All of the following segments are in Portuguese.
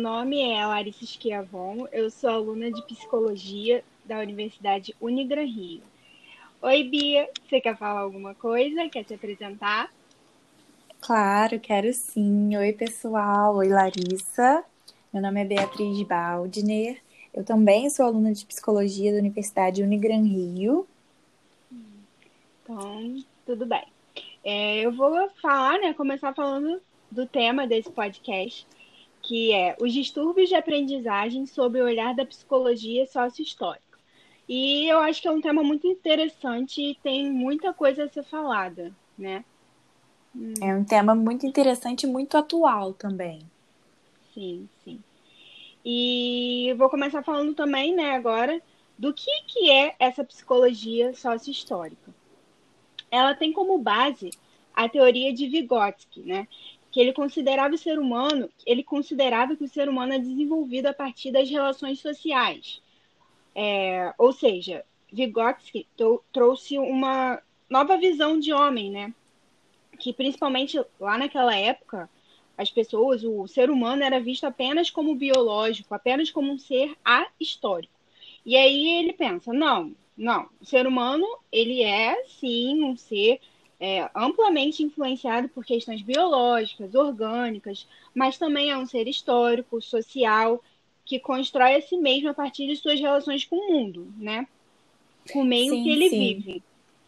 Nome é Larissa Schiavon, eu sou aluna de Psicologia da Universidade Unigran Rio. Oi, Bia, você quer falar alguma coisa? Quer se apresentar? Claro, quero sim. Oi, pessoal. Oi, Larissa. Meu nome é Beatriz Baldner. Eu também sou aluna de Psicologia da Universidade Unigran Rio. Então, tudo bem. É, eu vou falar, né, começar falando do tema desse podcast, que é os distúrbios de aprendizagem sob o olhar da psicologia sócio-histórica. E eu acho que é um tema muito interessante e tem muita coisa a ser falada, né? É um tema muito interessante e muito atual também. Sim, sim. E vou começar falando também, né, agora, do que, que é essa psicologia sócio-histórica. Ela tem como base a teoria de Vygotsky, né, que ele considerava o ser humano, ele considerava que o ser humano é desenvolvido a partir das relações sociais. É, ou seja, Vygotsky trouxe uma nova visão de homem, né? Que principalmente lá naquela época, as pessoas, o ser humano era visto apenas como biológico, apenas como um ser ahistórico. E aí ele pensa, não, não, o ser humano, ele é sim um ser é, amplamente influenciado por questões biológicas, orgânicas, mas também é um ser histórico, social, que constrói a si mesmo a partir de suas relações com o mundo, né? Com o meio sim, que ele sim. vive.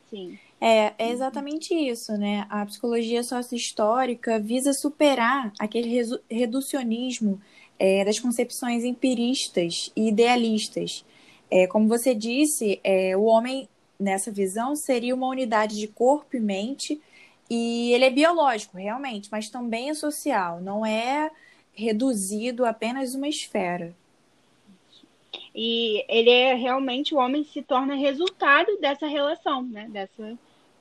Sim. É, é exatamente isso, né? A psicologia sócio-histórica visa superar aquele reducionismo é, das concepções empiristas e idealistas. É, como você disse, é, o homem nessa visão, seria uma unidade de corpo e mente, e ele é biológico, realmente, mas também é social, não é reduzido a apenas uma esfera. E ele é realmente o homem se torna resultado dessa relação, né? Dessa,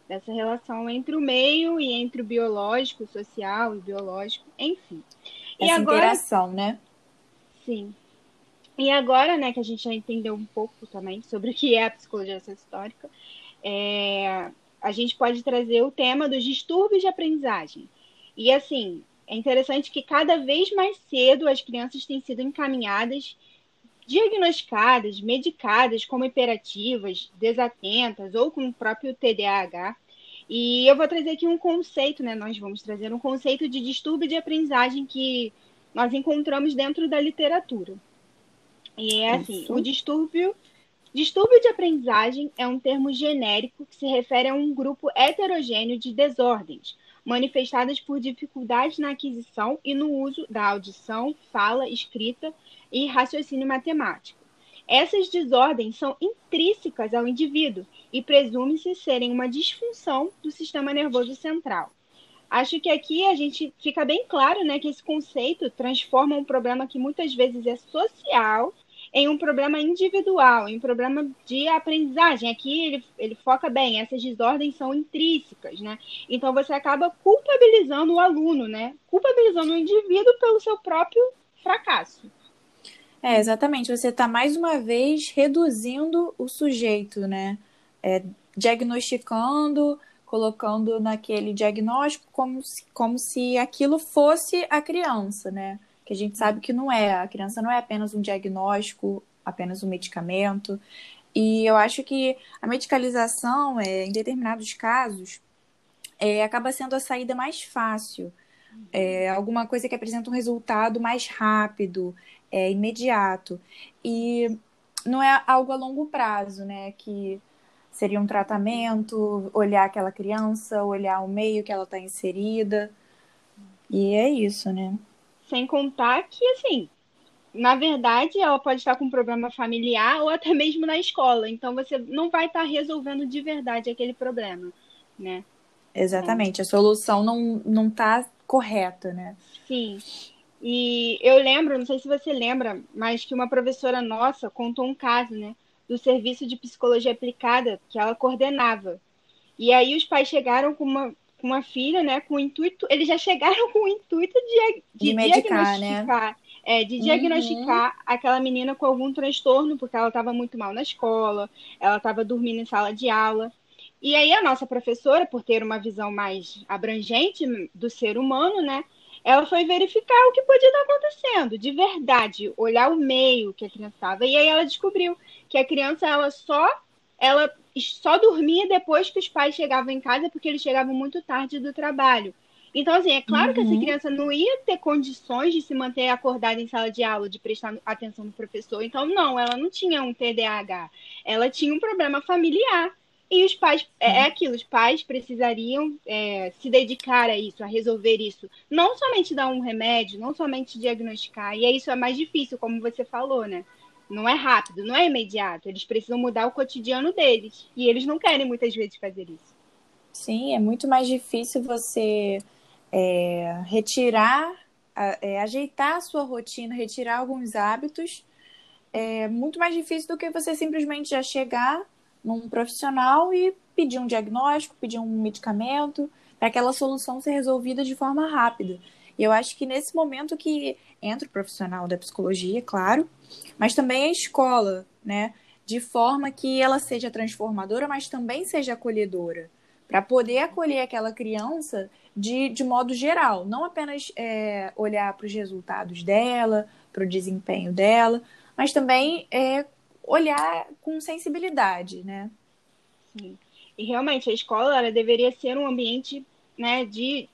dessa relação entre o meio e entre o biológico, social e biológico, enfim. Essa e agora, interação, né? Sim. E agora, né, que a gente já entendeu um pouco também sobre o que é a psicologia histórica, é, a gente pode trazer o tema dos distúrbios de aprendizagem. E assim, é interessante que cada vez mais cedo as crianças têm sido encaminhadas, diagnosticadas, medicadas como hiperativas, desatentas ou com o próprio TDAH. E eu vou trazer aqui um conceito, né? Nós vamos trazer um conceito de distúrbio de aprendizagem que nós encontramos dentro da literatura. E é assim, Isso. o distúrbio Distúrbio de aprendizagem é um termo genérico que se refere a um grupo heterogêneo de desordens, manifestadas por dificuldades na aquisição e no uso da audição, fala, escrita e raciocínio matemático. Essas desordens são intrínsecas ao indivíduo e presume-se serem uma disfunção do sistema nervoso central. Acho que aqui a gente fica bem claro né, que esse conceito transforma um problema que muitas vezes é social em um problema individual, em um problema de aprendizagem. Aqui ele, ele foca bem, essas desordens são intrínsecas, né? Então você acaba culpabilizando o aluno, né? Culpabilizando o indivíduo pelo seu próprio fracasso. É, exatamente. Você está mais uma vez reduzindo o sujeito, né? É, diagnosticando, colocando naquele diagnóstico como se, como se aquilo fosse a criança, né? Que a gente sabe que não é. A criança não é apenas um diagnóstico, apenas um medicamento. E eu acho que a medicalização, é, em determinados casos, é, acaba sendo a saída mais fácil. É, alguma coisa que apresenta um resultado mais rápido, é, imediato. E não é algo a longo prazo, né? Que seria um tratamento, olhar aquela criança, olhar o meio que ela está inserida. E é isso, né? Sem contar que, assim, na verdade, ela pode estar com um problema familiar ou até mesmo na escola. Então, você não vai estar resolvendo de verdade aquele problema, né? Exatamente. É. A solução não, não tá correta, né? Sim. E eu lembro, não sei se você lembra, mas que uma professora nossa contou um caso, né? Do serviço de psicologia aplicada que ela coordenava. E aí os pais chegaram com uma, com uma filha, né, com o intuito, eles já chegaram com o intuito de, de, de medicar, diagnosticar, né? é, de diagnosticar uhum. aquela menina com algum transtorno, porque ela estava muito mal na escola, ela estava dormindo em sala de aula. E aí a nossa professora, por ter uma visão mais abrangente do ser humano, né, ela foi verificar o que podia estar acontecendo, de verdade, olhar o meio que a criança estava. E aí ela descobriu que a criança ela só ela só dormia depois que os pais chegavam em casa, porque eles chegavam muito tarde do trabalho. Então, assim, é claro uhum. que essa uhum. criança não ia ter condições de se manter acordada em sala de aula, de prestar atenção no professor. Então, não, ela não tinha um TDAH. Ela tinha um problema familiar. E os pais, é, é aquilo, os pais precisariam é, se dedicar a isso, a resolver isso. Não somente dar um remédio, não somente diagnosticar. E é isso é mais difícil, como você falou, né? Não é rápido, não é imediato. Eles precisam mudar o cotidiano deles. E eles não querem muitas vezes fazer isso. Sim, é muito mais difícil você é, retirar, é, ajeitar a sua rotina, retirar alguns hábitos. É muito mais difícil do que você simplesmente já chegar num profissional e pedir um diagnóstico, pedir um medicamento, para aquela solução ser resolvida de forma rápida. E eu acho que nesse momento que entra o profissional da psicologia, claro, mas também a escola, né? De forma que ela seja transformadora, mas também seja acolhedora. Para poder acolher aquela criança de, de modo geral, não apenas é, olhar para os resultados dela, para o desempenho dela, mas também é, olhar com sensibilidade, né? Sim. E realmente a escola ela deveria ser um ambiente, né, de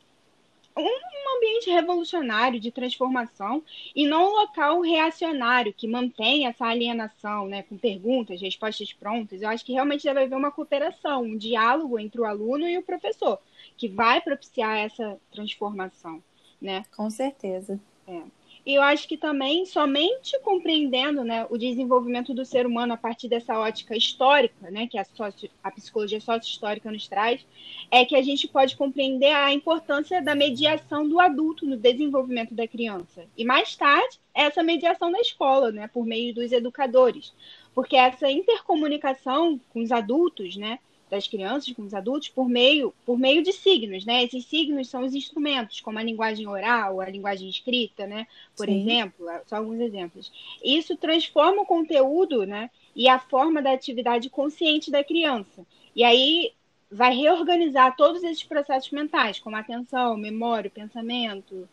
um ambiente revolucionário de transformação e não um local reacionário que mantém essa alienação, né, com perguntas, respostas prontas. Eu acho que realmente deve haver uma cooperação, um diálogo entre o aluno e o professor, que vai propiciar essa transformação, né? Com certeza. É. E eu acho que também, somente compreendendo né, o desenvolvimento do ser humano a partir dessa ótica histórica, né, que a, socio, a psicologia sócio-histórica nos traz, é que a gente pode compreender a importância da mediação do adulto no desenvolvimento da criança. E mais tarde, essa mediação da escola, né, por meio dos educadores. Porque essa intercomunicação com os adultos, né, das crianças com os adultos por meio, por meio de signos, né? Esses signos são os instrumentos, como a linguagem oral, a linguagem escrita, né? Por Sim. exemplo, só alguns exemplos. Isso transforma o conteúdo, né? E a forma da atividade consciente da criança. E aí vai reorganizar todos esses processos mentais, como atenção, memória, pensamento.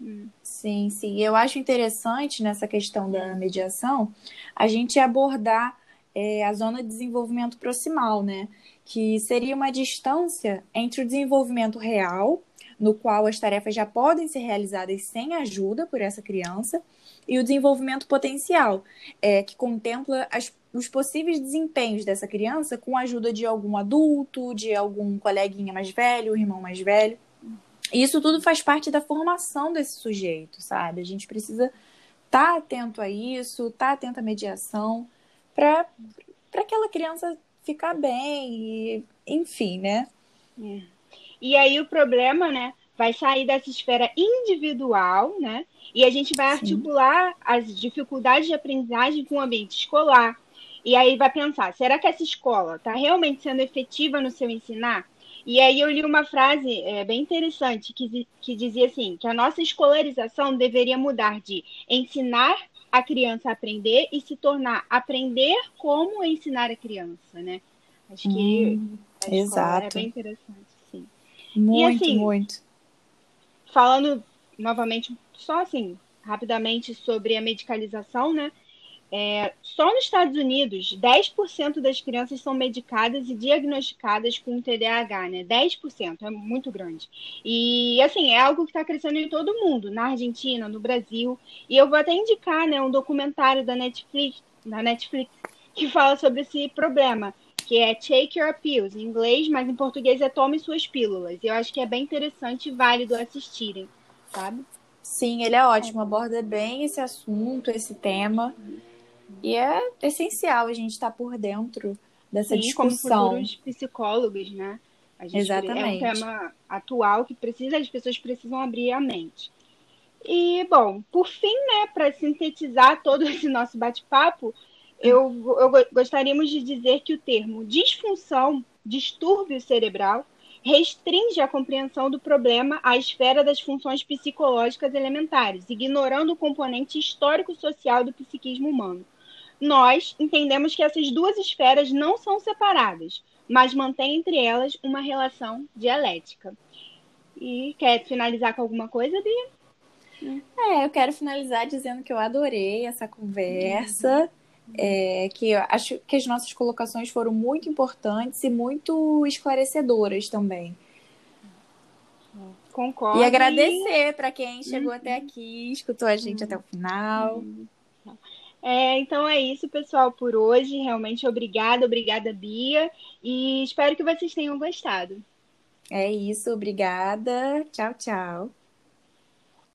Hum. Sim, sim. Eu acho interessante nessa questão da mediação a gente abordar é a zona de desenvolvimento proximal, né? Que seria uma distância entre o desenvolvimento real, no qual as tarefas já podem ser realizadas sem ajuda por essa criança, e o desenvolvimento potencial, é, que contempla as, os possíveis desempenhos dessa criança com a ajuda de algum adulto, de algum coleguinha mais velho, irmão mais velho. E isso tudo faz parte da formação desse sujeito, sabe? A gente precisa estar tá atento a isso, estar tá atento à mediação para aquela criança ficar bem, e, enfim, né? É. E aí o problema, né, vai sair dessa esfera individual, né? E a gente vai Sim. articular as dificuldades de aprendizagem com o ambiente escolar. E aí vai pensar, será que essa escola está realmente sendo efetiva no seu ensinar? E aí eu li uma frase é, bem interessante que, que dizia assim, que a nossa escolarização deveria mudar de ensinar a criança aprender e se tornar aprender como ensinar a criança, né? Acho que hum, exato. é bem interessante, sim. Muito, e, assim, muito. Falando novamente, só assim, rapidamente sobre a medicalização, né? É, só nos Estados Unidos, 10% das crianças são medicadas e diagnosticadas com TDAH, né? 10%, é muito grande. E, assim, é algo que está crescendo em todo mundo, na Argentina, no Brasil. E eu vou até indicar, né, um documentário da Netflix, da Netflix que fala sobre esse problema, que é Take Your Pills, em inglês, mas em português é Tome Suas Pílulas. E eu acho que é bem interessante e válido assistirem, sabe? Sim, ele é ótimo, aborda bem esse assunto, esse tema. E é essencial a gente estar tá por dentro dessa Sim, discussão. Como psicólogos, né? Exatamente. É um tema atual que precisa, as pessoas precisam abrir a mente. E, bom, por fim, né, para sintetizar todo esse nosso bate-papo, eu, eu gostaríamos de dizer que o termo disfunção, distúrbio cerebral, restringe a compreensão do problema à esfera das funções psicológicas elementares, ignorando o componente histórico-social do psiquismo humano nós entendemos que essas duas esferas não são separadas, mas mantêm entre elas uma relação dialética. E quer finalizar com alguma coisa, Bia? É, eu quero finalizar dizendo que eu adorei essa conversa. É, que acho que as nossas colocações foram muito importantes e muito esclarecedoras também. Concordo. E agradecer para quem chegou uhum. até aqui, escutou a gente uhum. até o final. Uhum. É, então é isso, pessoal, por hoje. Realmente obrigada, obrigada, Bia. E espero que vocês tenham gostado. É isso, obrigada. Tchau, tchau.